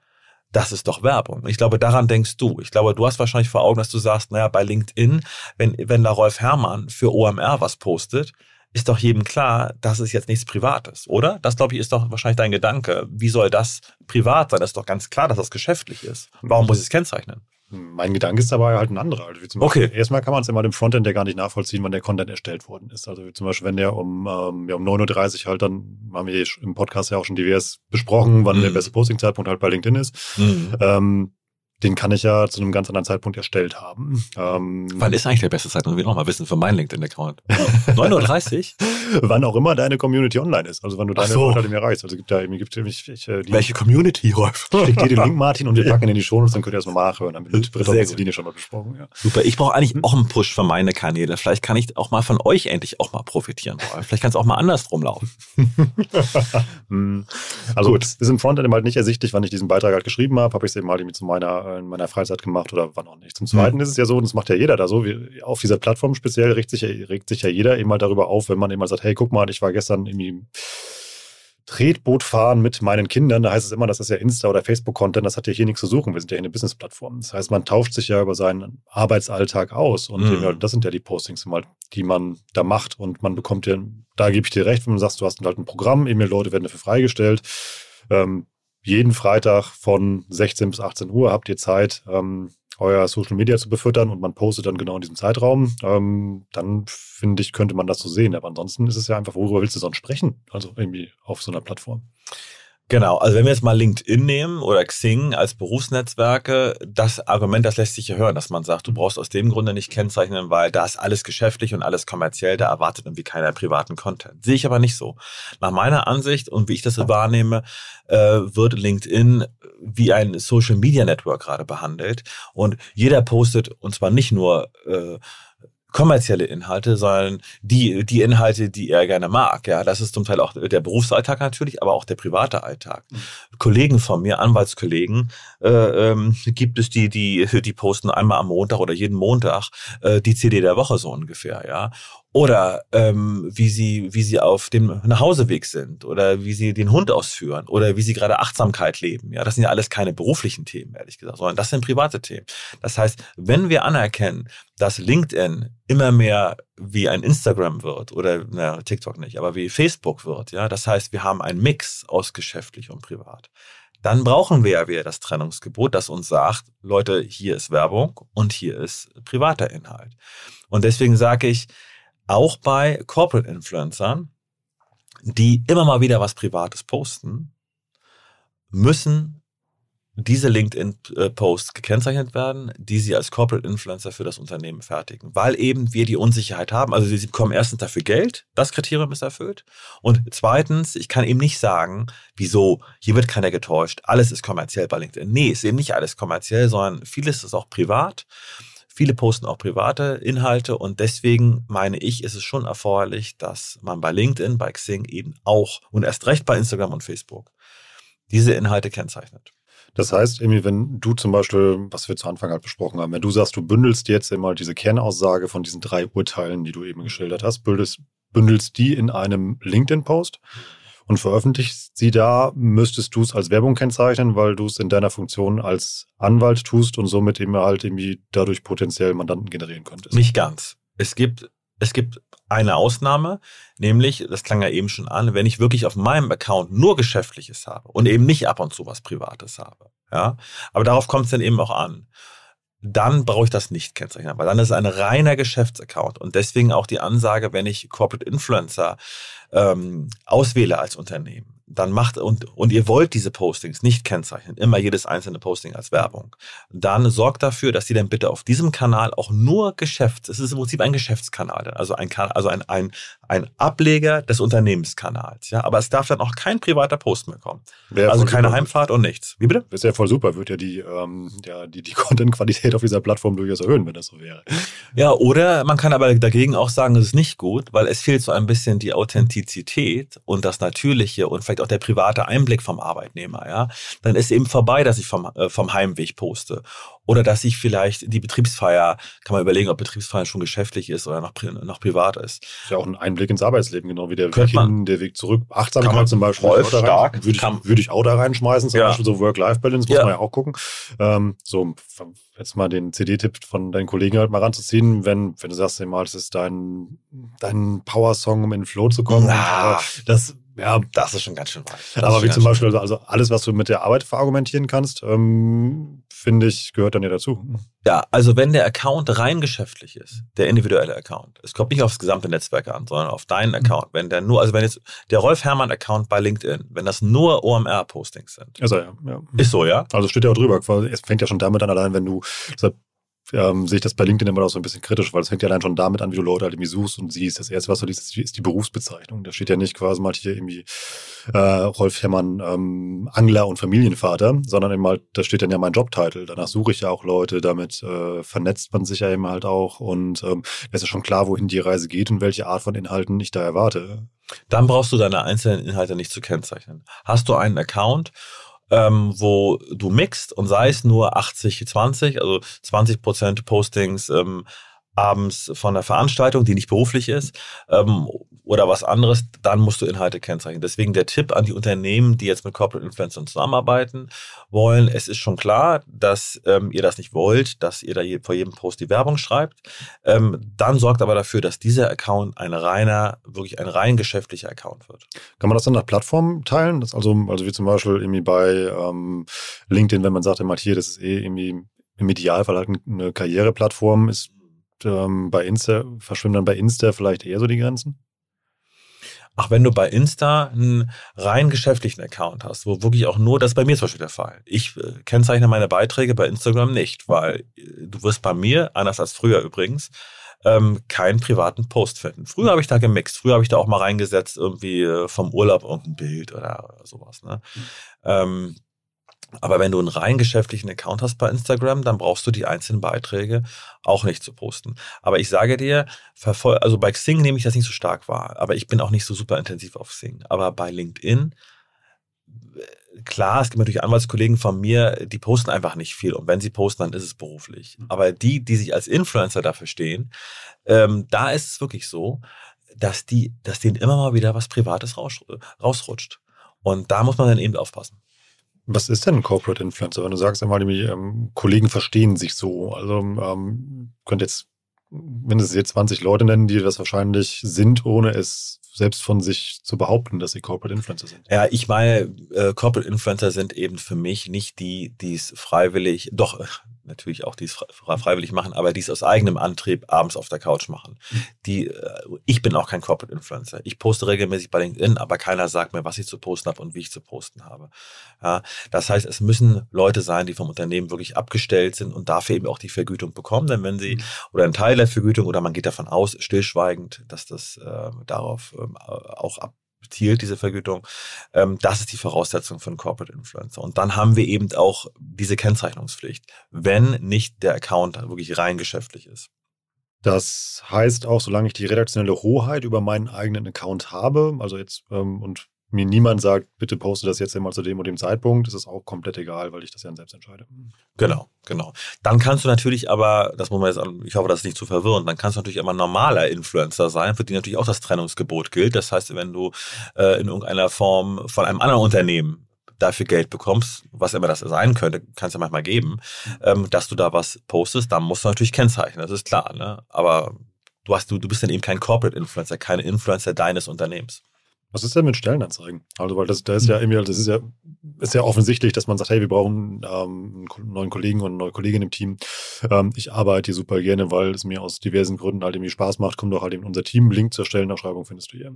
das ist doch Werbung. Ich glaube, daran denkst du. Ich glaube, du hast wahrscheinlich vor Augen, dass du sagst, naja, bei LinkedIn, wenn, wenn da Rolf Herrmann für OMR was postet, ist doch jedem klar, das ist jetzt nichts Privates, oder? Das, glaube ich, ist doch wahrscheinlich dein Gedanke. Wie soll das privat sein? Das ist doch ganz klar, dass das geschäftlich ist. Warum muss ich es kennzeichnen? Mein Gedanke ist dabei halt ein anderer. Also zum okay. Beispiel, erstmal kann man es immer dem Frontend ja gar nicht nachvollziehen, wann der Content erstellt worden ist. Also zum Beispiel, wenn der um, ähm, ja, um 9.30 Uhr halt, dann haben wir im Podcast ja auch schon divers besprochen, wann mhm. der beste Posting-Zeitpunkt halt bei LinkedIn ist. Mhm. Ähm, den kann ich ja zu einem ganz anderen Zeitpunkt erstellt haben. Ähm, Wann ist eigentlich der beste Zeitpunkt? Will auch mal wissen für meinen LinkedIn-Account. <laughs> 9.30 Uhr? wann auch immer deine Community online ist. Also wann du deine so. Leute mir erreichst. Also gibt ja irgendwie, gibt ich, ich, die, Welche Community, Rolf? Ich dir den Link, Martin, und wir packen ihn in die Show dann könnt ihr das mal nachhören. Dann mit Britta und Celine schon mal besprochen. Ja. Super. Ich brauche eigentlich auch einen Push für meine Kanäle. Vielleicht kann ich auch mal von euch endlich auch mal profitieren. Vielleicht kann es auch mal andersrum laufen. <laughs> Hm. also Gut. ist im Frontend halt nicht ersichtlich, wann ich diesen Beitrag halt geschrieben habe. Habe ich es eben halt irgendwie zu meiner, in meiner Freizeit gemacht oder wann auch nicht. Zum Zweiten mhm. ist es ja so, und das macht ja jeder da so, wie, auf dieser Plattform speziell regt sich, regt sich ja jeder eben mal darüber auf, wenn man immer sagt, hey, guck mal, ich war gestern irgendwie Tretboot fahren mit meinen Kindern, da heißt es immer, das ist ja Insta- oder Facebook-Content, das hat ja hier nichts zu suchen. Wir sind ja eine Business-Plattform. Das heißt, man tauscht sich ja über seinen Arbeitsalltag aus. Und mhm. das sind ja die Postings, die man da macht. Und man bekommt ja, da gebe ich dir recht, wenn du sagst, du hast halt ein Programm, E-Mail-Leute werden dafür freigestellt. Ähm, jeden Freitag von 16 bis 18 Uhr habt ihr Zeit, ähm, euer Social Media zu befüttern und man postet dann genau in diesem Zeitraum, ähm, dann finde ich, könnte man das so sehen. Aber ansonsten ist es ja einfach, worüber willst du sonst sprechen? Also irgendwie auf so einer Plattform. Genau, also wenn wir jetzt mal LinkedIn nehmen oder Xing als Berufsnetzwerke, das Argument, das lässt sich ja hören, dass man sagt, du brauchst aus dem Grunde nicht kennzeichnen, weil da ist alles geschäftlich und alles kommerziell, da erwartet irgendwie keiner privaten Content. Sehe ich aber nicht so. Nach meiner Ansicht und wie ich das wahrnehme, äh, wird LinkedIn wie ein Social Media Network gerade behandelt und jeder postet und zwar nicht nur äh, kommerzielle Inhalte, sondern die, die Inhalte, die er gerne mag. Ja, das ist zum Teil auch der Berufsalltag natürlich, aber auch der private Alltag. Mhm. Kollegen von mir, Anwaltskollegen, äh, ähm, gibt es die, die, die posten einmal am Montag oder jeden Montag äh, die CD der Woche so ungefähr, ja oder ähm, wie sie wie sie auf dem Nachhauseweg sind oder wie sie den Hund ausführen oder wie sie gerade Achtsamkeit leben. Ja, das sind ja alles keine beruflichen Themen, ehrlich gesagt, sondern das sind private Themen. Das heißt, wenn wir anerkennen, dass LinkedIn immer mehr wie ein Instagram wird oder na, TikTok nicht, aber wie Facebook wird, ja, das heißt, wir haben einen Mix aus geschäftlich und privat. Dann brauchen wir ja wieder das Trennungsgebot, das uns sagt, Leute, hier ist Werbung und hier ist privater Inhalt. Und deswegen sage ich, auch bei Corporate Influencern, die immer mal wieder was Privates posten, müssen diese LinkedIn-Posts gekennzeichnet werden, die sie als Corporate Influencer für das Unternehmen fertigen, weil eben wir die Unsicherheit haben. Also sie bekommen erstens dafür Geld, das Kriterium ist erfüllt. Und zweitens, ich kann eben nicht sagen, wieso, hier wird keiner getäuscht, alles ist kommerziell bei LinkedIn. Nee, ist eben nicht alles kommerziell, sondern vieles ist auch privat. Viele posten auch private Inhalte und deswegen meine ich, ist es schon erforderlich, dass man bei LinkedIn, bei Xing eben auch und erst recht bei Instagram und Facebook diese Inhalte kennzeichnet. Das heißt, irgendwie, wenn du zum Beispiel, was wir zu Anfang halt besprochen haben, wenn du sagst, du bündelst jetzt immer diese Kernaussage von diesen drei Urteilen, die du eben geschildert hast, bündelst, bündelst die in einem LinkedIn-Post und veröffentlichst sie da, müsstest du es als Werbung kennzeichnen, weil du es in deiner Funktion als Anwalt tust und somit eben halt irgendwie dadurch potenziell Mandanten generieren könntest. Nicht ganz. Es gibt, es gibt eine Ausnahme, nämlich, das klang ja eben schon an, wenn ich wirklich auf meinem Account nur Geschäftliches habe und eben nicht ab und zu was Privates habe. Ja, aber darauf kommt es dann eben auch an dann brauche ich das nicht kennzeichnen, weil dann ist es ein reiner Geschäftsaccount. Und deswegen auch die Ansage, wenn ich Corporate Influencer ähm, auswähle als Unternehmen, dann macht und, und ihr wollt diese Postings nicht kennzeichnen, immer jedes einzelne Posting als Werbung, dann sorgt dafür, dass die dann bitte auf diesem Kanal auch nur Geschäfts, es ist im Prinzip ein Geschäftskanal, also ein, also ein, ein, ein Ableger des Unternehmenskanals, ja, aber es darf dann auch kein privater Post mehr kommen. Wäre also keine Heimfahrt und nichts. Wie bitte? Das ist ja voll super, würde ja die, ähm, ja, die, die <laughs> Content-Qualität auf dieser Plattform durchaus erhöhen, wenn das so wäre. Ja, oder man kann aber dagegen auch sagen, es ist nicht gut, weil es fehlt so ein bisschen die Authentizität und das Natürliche und vielleicht auch der private Einblick vom Arbeitnehmer, ja, dann ist eben vorbei, dass ich vom, äh, vom Heimweg poste. Oder dass ich vielleicht die Betriebsfeier, kann man überlegen, ob Betriebsfeier schon geschäftlich ist oder noch, noch privat ist. Ist ja auch ein Einblick ins Arbeitsleben, genau wie der Weg hin, der Weg zurück. Achtsamkeit zum Beispiel. Voll stark. Würde ich, würde ich auch da reinschmeißen, zum ja. Beispiel so Work-Life-Balance, muss ja. man ja auch gucken. Ähm, so, jetzt mal den CD-Tipp von deinen Kollegen halt mal ranzuziehen, wenn, wenn du sagst, mal, das ist dein, dein Power-Song, um in den Flow zu kommen. Ja. Das ja, das ist schon ganz schön weit. Aber wie zum Beispiel, also, also alles, was du mit der Arbeit verargumentieren kannst, ähm, finde ich, gehört dann ja dazu. Ja, also wenn der Account rein geschäftlich ist, der individuelle Account, es kommt nicht aufs gesamte Netzwerk an, sondern auf deinen mhm. Account. Wenn der nur, also wenn jetzt der Rolf Herrmann Account bei LinkedIn, wenn das nur OMR-Postings sind. Ist er, ja, ja. Ist so, ja? Also steht ja auch drüber. Es fängt ja schon damit an, allein wenn du, ähm, sehe ich das bei LinkedIn immer noch so ein bisschen kritisch, weil es fängt ja allein schon damit an, wie du Leute halt irgendwie suchst und siehst. Das erste, was du liest, ist die Berufsbezeichnung. Da steht ja nicht quasi mal hier irgendwie äh, Rolf Herrmann ähm, Angler und Familienvater, sondern eben halt, da steht dann ja mein Jobtitel. Danach suche ich ja auch Leute, damit äh, vernetzt man sich ja eben halt auch und ähm, es ist schon klar, wohin die Reise geht und welche Art von Inhalten ich da erwarte. Dann brauchst du deine einzelnen Inhalte nicht zu kennzeichnen. Hast du einen Account, ähm, wo du mixt und sei es nur 80, 20, also 20 Prozent Postings ähm, abends von der Veranstaltung, die nicht beruflich ist, ähm, oder was anderes, dann musst du Inhalte kennzeichnen. Deswegen der Tipp an die Unternehmen, die jetzt mit Corporate Influencern zusammenarbeiten wollen, es ist schon klar, dass ähm, ihr das nicht wollt, dass ihr da je, vor jedem Post die Werbung schreibt. Ähm, dann sorgt aber dafür, dass dieser Account ein reiner, wirklich ein rein geschäftlicher Account wird. Kann man das dann nach Plattformen teilen? Also, also wie zum Beispiel irgendwie bei ähm, LinkedIn, wenn man sagt, immer hier, das ist eh irgendwie im Idealfall halt eine Karriereplattform, ist ähm, bei Insta, verschwimmen dann bei Insta vielleicht eher so die Grenzen? Ach, wenn du bei Insta einen rein geschäftlichen Account hast, wo wirklich auch nur, das ist bei mir zum Beispiel der Fall. Ich äh, kennzeichne meine Beiträge bei Instagram nicht, weil äh, du wirst bei mir, anders als früher übrigens, ähm, keinen privaten Post finden. Früher habe ich da gemixt, früher habe ich da auch mal reingesetzt, irgendwie äh, vom Urlaub irgendein Bild oder sowas. Ne? Mhm. Ähm, aber wenn du einen rein geschäftlichen Account hast bei Instagram, dann brauchst du die einzelnen Beiträge auch nicht zu posten. Aber ich sage dir, also bei Xing nehme ich das nicht so stark wahr, aber ich bin auch nicht so super intensiv auf Xing. Aber bei LinkedIn, klar, es gibt natürlich Anwaltskollegen von mir, die posten einfach nicht viel. Und wenn sie posten, dann ist es beruflich. Mhm. Aber die, die sich als Influencer dafür stehen, ähm, da ist es wirklich so, dass die, dass denen immer mal wieder was Privates raus, rausrutscht. Und da muss man dann eben aufpassen. Was ist denn ein Corporate Influencer? Wenn du sagst einmal, die ähm, Kollegen verstehen sich so. Also ähm, könnt jetzt mindestens jetzt 20 Leute nennen, die das wahrscheinlich sind, ohne es selbst von sich zu behaupten, dass sie Corporate Influencer sind. Ja, ich meine, äh, Corporate Influencer sind eben für mich nicht die, die es freiwillig, doch natürlich auch dies freiwillig machen, aber dies aus eigenem Antrieb abends auf der Couch machen. Die, äh, ich bin auch kein Corporate Influencer. Ich poste regelmäßig bei LinkedIn, aber keiner sagt mir, was ich zu posten habe und wie ich zu posten habe. Ja, das heißt, es müssen Leute sein, die vom Unternehmen wirklich abgestellt sind und dafür eben auch die Vergütung bekommen. Denn wenn sie, mhm. oder ein Teil der Vergütung, oder man geht davon aus, stillschweigend, dass das äh, darauf ähm, auch ab, zielt, diese Vergütung. Ähm, das ist die Voraussetzung einen Corporate Influencer. Und dann haben wir eben auch diese Kennzeichnungspflicht, wenn nicht der Account wirklich rein geschäftlich ist. Das heißt auch, solange ich die redaktionelle Hoheit über meinen eigenen Account habe, also jetzt ähm, und mir niemand sagt, bitte poste das jetzt immer zu dem und dem Zeitpunkt, ist es auch komplett egal, weil ich das ja selbst entscheide. Genau, genau. Dann kannst du natürlich aber, das muss man jetzt, ich hoffe, das ist nicht zu verwirren, dann kannst du natürlich immer normaler Influencer sein, für die natürlich auch das Trennungsgebot gilt. Das heißt, wenn du äh, in irgendeiner Form von einem anderen Unternehmen dafür Geld bekommst, was immer das sein könnte, kann es ja manchmal geben, ähm, dass du da was postest, dann musst du natürlich kennzeichnen, das ist klar. Ne? Aber du, hast, du, du bist dann eben kein Corporate Influencer, kein Influencer deines Unternehmens. Was ist denn mit Stellenanzeigen? Also, weil das, da ist ja irgendwie, das ist ja, ist ja offensichtlich, dass man sagt, hey, wir brauchen ähm, einen neuen Kollegen und eine neue Kollegin im Team. Ähm, ich arbeite hier super gerne, weil es mir aus diversen Gründen halt irgendwie Spaß macht. Komm doch halt in unser Team. Link zur Stellenausschreibung findest du hier.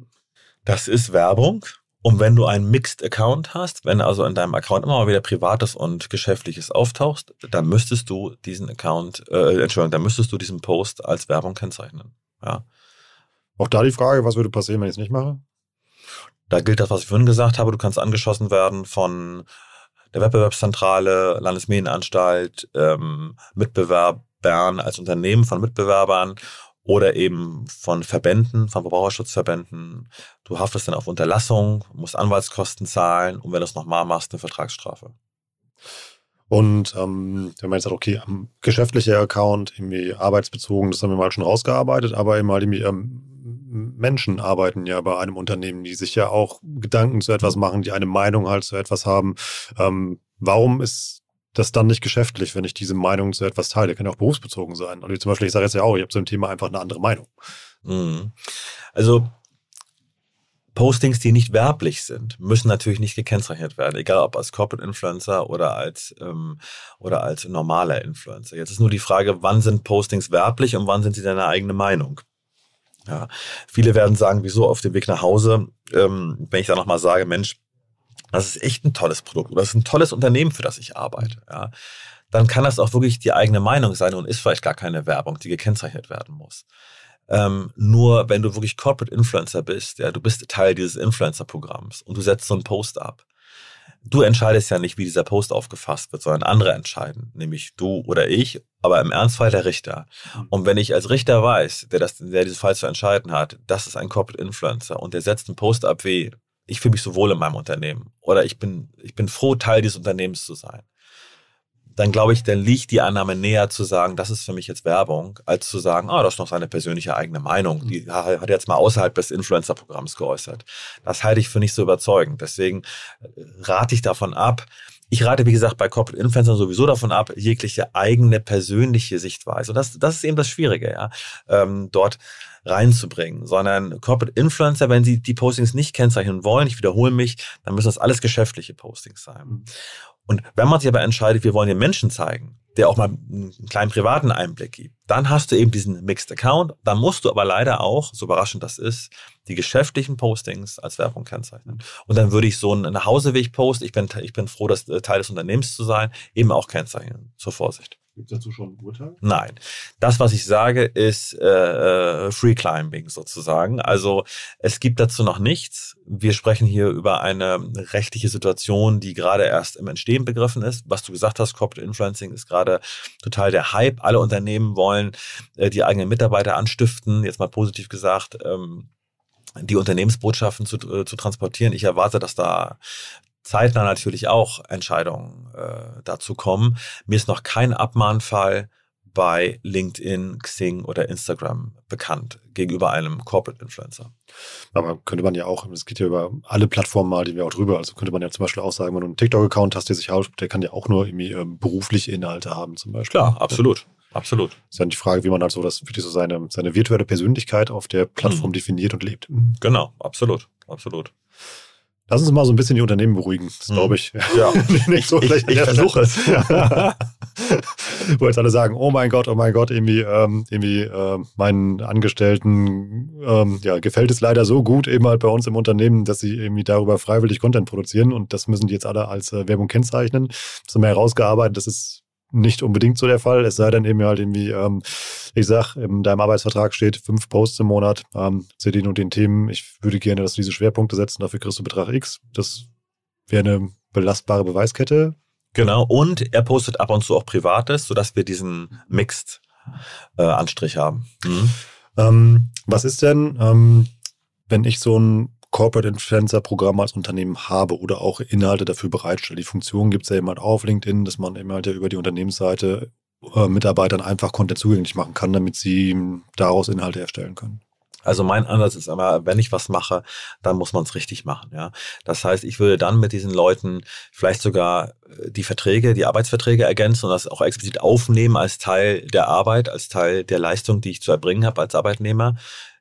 Das ist Werbung. Und wenn du einen Mixed Account hast, wenn also in deinem Account immer mal wieder Privates und Geschäftliches auftauchst, dann müsstest du diesen Account, äh, Entschuldigung, dann müsstest du diesen Post als Werbung kennzeichnen. Ja. Auch da die Frage, was würde passieren, wenn ich es nicht mache? Da gilt das, was ich vorhin gesagt habe. Du kannst angeschossen werden von der Wettbewerbszentrale, Landesmedienanstalt, ähm, Mitbewerbern als Unternehmen von Mitbewerbern oder eben von Verbänden, von Verbraucherschutzverbänden. Du haftest dann auf Unterlassung, musst Anwaltskosten zahlen und wenn du es nochmal machst, eine Vertragsstrafe. Und ähm, wenn man jetzt sagt, okay, geschäftlicher Account, irgendwie arbeitsbezogen, das haben wir mal schon rausgearbeitet, aber eben halt irgendwie ähm, Menschen arbeiten ja bei einem Unternehmen, die sich ja auch Gedanken zu etwas machen, die eine Meinung halt zu etwas haben. Ähm, warum ist das dann nicht geschäftlich, wenn ich diese Meinung zu etwas teile. Kann ja auch berufsbezogen sein. Also zum Beispiel, ich sage jetzt ja auch, ich habe zu dem Thema einfach eine andere Meinung. Mhm. Also Postings, die nicht werblich sind, müssen natürlich nicht gekennzeichnet werden, egal ob als Corporate Influencer oder als ähm, oder als normaler Influencer. Jetzt ist nur die Frage, wann sind Postings werblich und wann sind sie deine eigene Meinung? Ja, viele werden sagen, wieso auf dem Weg nach Hause, ähm, wenn ich da nochmal sage, Mensch, das ist echt ein tolles Produkt oder das ist ein tolles Unternehmen, für das ich arbeite, ja, dann kann das auch wirklich die eigene Meinung sein und ist vielleicht gar keine Werbung, die gekennzeichnet werden muss. Ähm, nur wenn du wirklich Corporate Influencer bist, ja, du bist Teil dieses Influencer-Programms und du setzt so einen Post ab. Du entscheidest ja nicht, wie dieser Post aufgefasst wird, sondern andere entscheiden, nämlich du oder ich, aber im Ernstfall der Richter. Mhm. Und wenn ich als Richter weiß, der, das, der diesen Fall zu entscheiden hat, das ist ein Corporate Influencer und der setzt einen Post ab wie, ich fühle mich so wohl in meinem Unternehmen oder ich bin, ich bin froh, Teil dieses Unternehmens zu sein. Dann glaube ich, dann liegt die Annahme näher zu sagen, das ist für mich jetzt Werbung, als zu sagen, ah, das ist noch seine persönliche eigene Meinung. Die mhm. hat er jetzt mal außerhalb des Influencer-Programms geäußert. Das halte ich für nicht so überzeugend. Deswegen äh, rate ich davon ab, ich rate, wie gesagt, bei Corporate Influencern sowieso davon ab, jegliche eigene persönliche Sichtweise. Und das, das ist eben das Schwierige, ja, ähm, dort reinzubringen, sondern Corporate Influencer, wenn sie die Postings nicht kennzeichnen wollen, ich wiederhole mich, dann müssen das alles geschäftliche Postings sein. Mhm. Und wenn man sich aber entscheidet, wir wollen den Menschen zeigen, der auch mal einen kleinen privaten Einblick gibt, dann hast du eben diesen Mixed Account. Dann musst du aber leider auch, so überraschend das ist, die geschäftlichen Postings als Werbung kennzeichnen. Und dann würde ich so einen Nachhauseweg-Post, ich bin, ich bin froh, das Teil des Unternehmens zu sein, eben auch kennzeichnen. Zur Vorsicht. Gibt es dazu schon ein Urteil? Nein. Das, was ich sage, ist äh, äh, Free Climbing sozusagen. Also es gibt dazu noch nichts. Wir sprechen hier über eine rechtliche Situation, die gerade erst im Entstehen begriffen ist. Was du gesagt hast, Corporate Influencing ist gerade total der Hype. Alle Unternehmen wollen äh, die eigenen Mitarbeiter anstiften, jetzt mal positiv gesagt. Ähm, die Unternehmensbotschaften zu, äh, zu transportieren. Ich erwarte, dass da zeitnah natürlich auch Entscheidungen äh, dazu kommen. Mir ist noch kein Abmahnfall bei LinkedIn, Xing oder Instagram bekannt gegenüber einem Corporate Influencer. Aber könnte man ja auch, es geht ja über alle Plattformen mal, die wir auch drüber, also könnte man ja zum Beispiel auch sagen, wenn du einen TikTok-Account hast, der sich aus, der kann ja auch nur irgendwie äh, berufliche Inhalte haben zum Beispiel. Klar, absolut. Absolut. Ist ja die Frage, wie man halt so das wirklich so seine, seine virtuelle Persönlichkeit auf der Plattform mhm. definiert und lebt. Genau, absolut, absolut. Lass uns mal so ein bisschen die Unternehmen beruhigen, das hm. glaube ich. Ja, <laughs> nicht so ich, ich, ich versuche es. Wo jetzt alle sagen, oh mein Gott, oh mein Gott, irgendwie, ähm, irgendwie äh, meinen Angestellten ähm, ja, gefällt es leider so gut eben halt bei uns im Unternehmen, dass sie irgendwie darüber freiwillig Content produzieren und das müssen die jetzt alle als äh, Werbung kennzeichnen. Das haben wir herausgearbeitet, das ist nicht unbedingt so der Fall. Es sei denn eben halt irgendwie, ähm, ich sag, in deinem Arbeitsvertrag steht fünf Posts im Monat ähm, zu den und den Themen. Ich würde gerne, dass du diese Schwerpunkte setzen, dafür kriegst du Betrag X. Das wäre eine belastbare Beweiskette. Genau, und er postet ab und zu auch Privates, sodass wir diesen Mixed äh, Anstrich haben. Mhm. Ähm, was ist denn, ähm, wenn ich so ein Corporate Influencer Programm als Unternehmen habe oder auch Inhalte dafür bereitstelle. Die Funktion gibt es ja halt auf LinkedIn, dass man eben halt ja über die Unternehmensseite äh, Mitarbeitern einfach Content zugänglich machen kann, damit sie daraus Inhalte erstellen können. Also mein Ansatz ist aber, wenn ich was mache, dann muss man es richtig machen. Ja, das heißt, ich würde dann mit diesen Leuten vielleicht sogar äh, die Verträge, die Arbeitsverträge ergänzen und das auch explizit aufnehmen als Teil der Arbeit, als Teil der Leistung, die ich zu erbringen habe als Arbeitnehmer.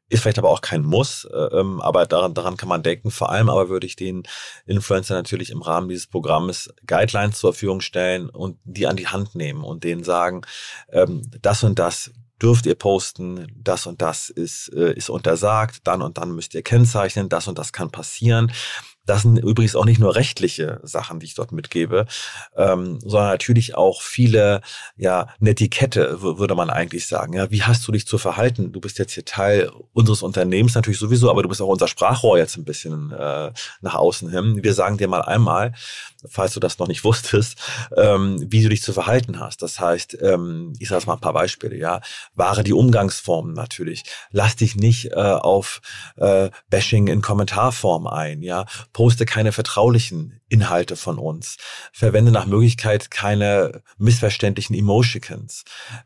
Ist vielleicht aber auch kein Muss, äh, ähm, aber daran, daran kann man denken. Vor allem aber würde ich den Influencer natürlich im Rahmen dieses Programmes Guidelines zur Verfügung stellen und die an die Hand nehmen und denen sagen, ähm, das und das dürft ihr posten, das und das ist, äh, ist untersagt, dann und dann müsst ihr kennzeichnen, das und das kann passieren. Das sind übrigens auch nicht nur rechtliche Sachen, die ich dort mitgebe, ähm, sondern natürlich auch viele, ja, Netiquette, würde man eigentlich sagen. Ja, wie hast du dich zu verhalten? Du bist jetzt hier Teil unseres Unternehmens natürlich sowieso, aber du bist auch unser Sprachrohr jetzt ein bisschen äh, nach außen hin. Wir sagen dir mal einmal, falls du das noch nicht wusstest, ähm, wie du dich zu verhalten hast. Das heißt, ähm, ich sage mal ein paar Beispiele, ja. Wahre die Umgangsformen natürlich. Lass dich nicht äh, auf äh, Bashing in Kommentarform ein, ja poste keine vertraulichen Inhalte von uns. Verwende nach Möglichkeit keine missverständlichen Emoticons.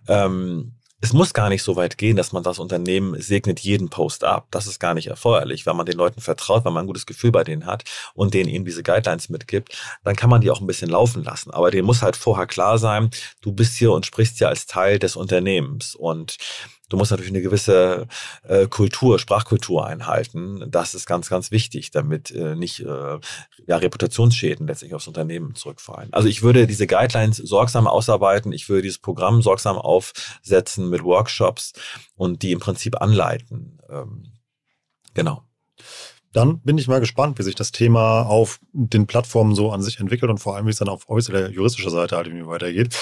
Ähm, es muss gar nicht so weit gehen, dass man das Unternehmen segnet jeden Post ab. Das ist gar nicht erforderlich. Wenn man den Leuten vertraut, wenn man ein gutes Gefühl bei denen hat und denen eben diese Guidelines mitgibt, dann kann man die auch ein bisschen laufen lassen. Aber denen muss halt vorher klar sein, du bist hier und sprichst hier als Teil des Unternehmens. Und Du musst natürlich eine gewisse äh, Kultur, Sprachkultur einhalten. Das ist ganz, ganz wichtig, damit äh, nicht äh, ja, Reputationsschäden letztlich aufs Unternehmen zurückfallen. Also ich würde diese Guidelines sorgsam ausarbeiten. Ich würde dieses Programm sorgsam aufsetzen mit Workshops und die im Prinzip anleiten. Ähm, genau. Dann bin ich mal gespannt, wie sich das Thema auf den Plattformen so an sich entwickelt und vor allem, wie es dann auf äußerer juristischer Seite halt irgendwie weitergeht.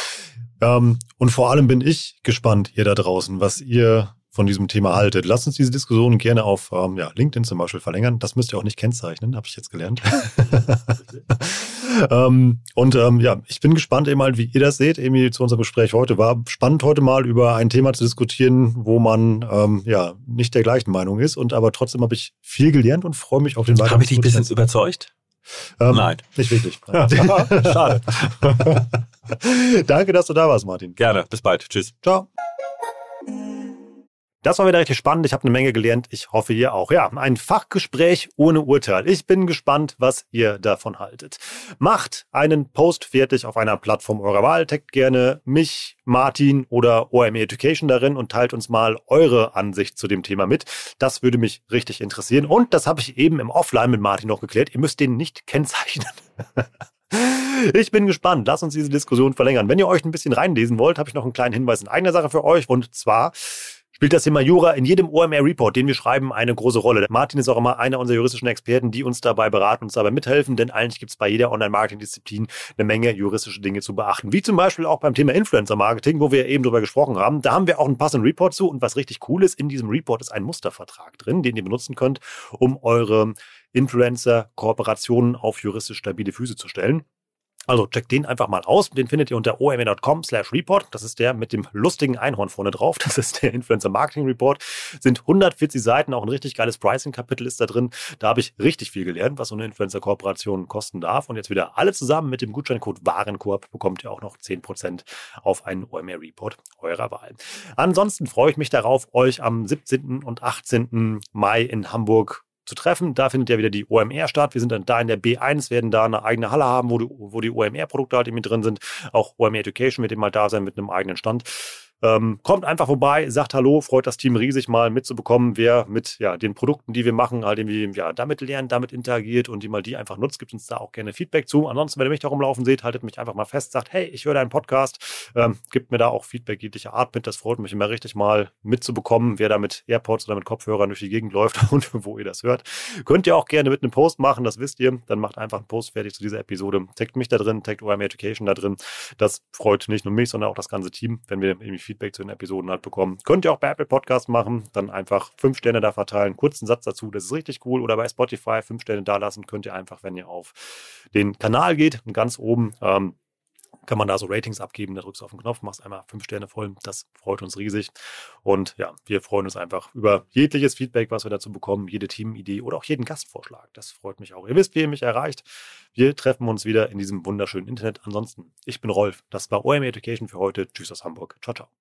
Ähm, und vor allem bin ich gespannt, ihr da draußen, was ihr von diesem Thema haltet. Lasst uns diese Diskussion gerne auf ähm, ja, LinkedIn zum Beispiel verlängern. Das müsst ihr auch nicht kennzeichnen, habe ich jetzt gelernt. <laughs> ähm, und ähm, ja, ich bin gespannt eben halt, wie ihr das seht. Emi, zu unserem Gespräch heute war spannend heute mal über ein Thema zu diskutieren, wo man ähm, ja nicht der gleichen Meinung ist. Und aber trotzdem habe ich viel gelernt und freue mich auf den weiteren. Habe ich dich ein bisschen überzeugt? Ähm, Nein. Nicht wirklich. <laughs> Schade. <laughs> Danke, dass du da warst, Martin. Gerne. Bis bald. Tschüss. Ciao. Das war wieder richtig spannend. Ich habe eine Menge gelernt. Ich hoffe, ihr auch. Ja, ein Fachgespräch ohne Urteil. Ich bin gespannt, was ihr davon haltet. Macht einen Post fertig auf einer Plattform eurer Wahl. Taggt gerne mich, Martin oder OME Education darin und teilt uns mal eure Ansicht zu dem Thema mit. Das würde mich richtig interessieren. Und das habe ich eben im Offline mit Martin noch geklärt. Ihr müsst den nicht kennzeichnen. <laughs> Ich bin gespannt. Lass uns diese Diskussion verlängern. Wenn ihr euch ein bisschen reinlesen wollt, habe ich noch einen kleinen Hinweis in eigener Sache für euch. Und zwar spielt das Thema Jura in jedem OMR-Report, den wir schreiben, eine große Rolle. Martin ist auch immer einer unserer juristischen Experten, die uns dabei beraten, uns dabei mithelfen, denn eigentlich gibt es bei jeder Online-Marketing-Disziplin eine Menge juristische Dinge zu beachten. Wie zum Beispiel auch beim Thema Influencer-Marketing, wo wir eben drüber gesprochen haben. Da haben wir auch einen passenden Report zu und was richtig cool ist, in diesem Report ist ein Mustervertrag drin, den ihr benutzen könnt, um eure Influencer-Kooperationen auf juristisch stabile Füße zu stellen. Also checkt den einfach mal aus. Den findet ihr unter omr.com slash report. Das ist der mit dem lustigen Einhorn vorne drauf. Das ist der Influencer Marketing Report. Sind 140 Seiten, auch ein richtig geiles Pricing-Kapitel ist da drin. Da habe ich richtig viel gelernt, was so eine Influencer-Kooperation kosten darf. Und jetzt wieder alle zusammen mit dem Gutscheincode Warenkorb bekommt ihr auch noch 10% auf einen OMR Report eurer Wahl. Ansonsten freue ich mich darauf, euch am 17. und 18. Mai in Hamburg zu treffen. Da findet ja wieder die OMR statt. Wir sind dann da in der B1, werden da eine eigene Halle haben, wo die, wo die OMR-Produkte halt mit drin sind. Auch OMR Education wird eben mal da sein mit einem eigenen Stand. Ähm, kommt einfach vorbei, sagt Hallo, freut das Team riesig mal mitzubekommen, wer mit ja, den Produkten, die wir machen, halt irgendwie ja, damit lernt, damit interagiert und die mal die einfach nutzt, gibt uns da auch gerne Feedback zu. Ansonsten, wenn ihr mich da rumlaufen seht, haltet mich einfach mal fest, sagt, hey, ich höre deinen Podcast, ähm, gibt mir da auch Feedback jeglicher Art mit. Das freut mich immer richtig mal mitzubekommen, wer da mit AirPods oder mit Kopfhörern durch die Gegend läuft <laughs> und wo ihr das hört. Könnt ihr auch gerne mit einem Post machen, das wisst ihr. Dann macht einfach einen Post fertig zu dieser Episode. Taggt mich da drin, taggt OM Education da drin. Das freut nicht nur mich, sondern auch das ganze Team, wenn wir irgendwie Feedback zu den Episoden halt bekommen. Könnt ihr auch bei Apple Podcast machen, dann einfach fünf Sterne da verteilen, kurzen Satz dazu, das ist richtig cool. Oder bei Spotify fünf Sterne da lassen, könnt ihr einfach, wenn ihr auf den Kanal geht, ganz oben ähm, kann man da so Ratings abgeben. Da drückst du auf den Knopf, machst einmal fünf Sterne voll. Das freut uns riesig. Und ja, wir freuen uns einfach über jegliches Feedback, was wir dazu bekommen, jede Teamidee oder auch jeden Gastvorschlag. Das freut mich auch. Ihr wisst, wie ihr mich erreicht. Wir treffen uns wieder in diesem wunderschönen Internet. Ansonsten, ich bin Rolf. Das war OM Education für heute. Tschüss aus Hamburg. Ciao, ciao.